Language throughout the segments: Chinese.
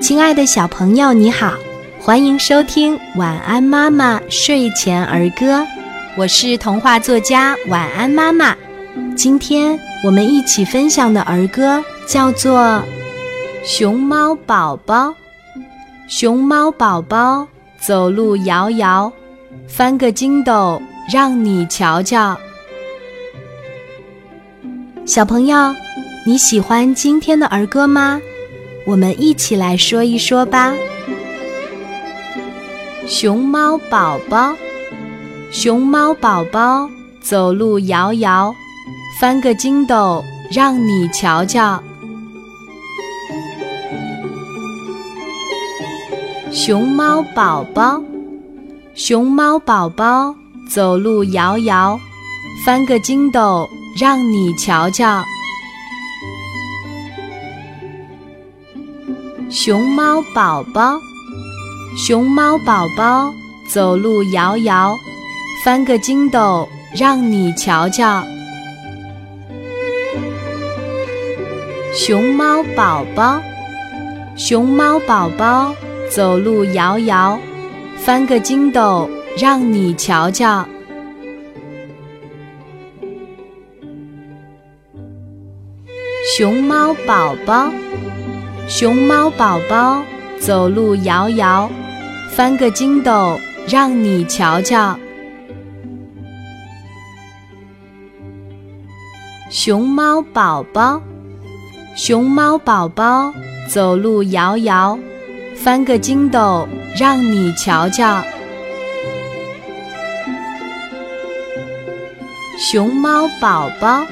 亲爱的小朋友，你好，欢迎收听《晚安妈妈睡前儿歌》，我是童话作家晚安妈妈。今天我们一起分享的儿歌叫做《熊猫宝宝》。熊猫宝宝走路摇摇，翻个筋斗让你瞧瞧。小朋友，你喜欢今天的儿歌吗？我们一起来说一说吧。熊猫宝宝，熊猫宝宝走路摇摇，翻个筋斗让你瞧瞧。熊猫宝宝，熊猫宝宝走路摇摇，翻个筋斗让你瞧瞧。熊猫宝宝，熊猫宝宝走路摇摇，翻个筋斗让你瞧瞧。熊猫宝宝，熊猫宝宝走路摇摇，翻个筋斗让你瞧瞧。熊猫宝宝。熊猫宝宝走路摇摇，翻个筋斗让你瞧瞧。熊猫宝宝，熊猫宝宝走路摇摇，翻个筋斗让你瞧瞧。熊猫宝宝，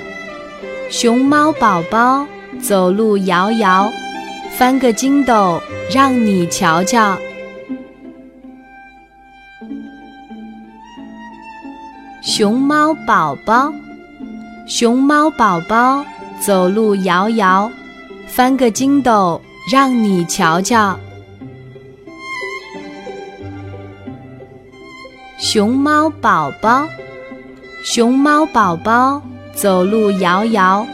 熊猫宝宝走路摇摇。翻个筋斗让你瞧瞧，熊猫宝宝，熊猫宝宝走路摇摇，翻个筋斗让你瞧瞧，熊猫宝宝，熊猫宝宝走路摇摇，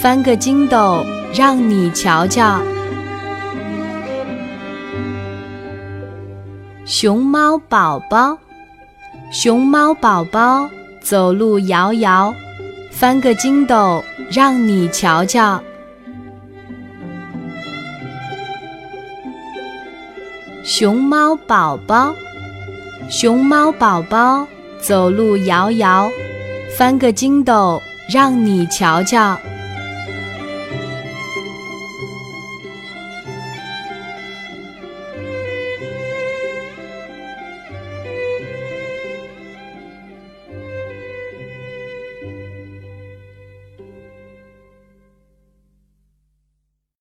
翻个筋斗让你瞧瞧。熊猫宝宝，熊猫宝宝走路摇摇，翻个筋斗让你瞧瞧。熊猫宝宝，熊猫宝宝走路摇摇，翻个筋斗让你瞧瞧。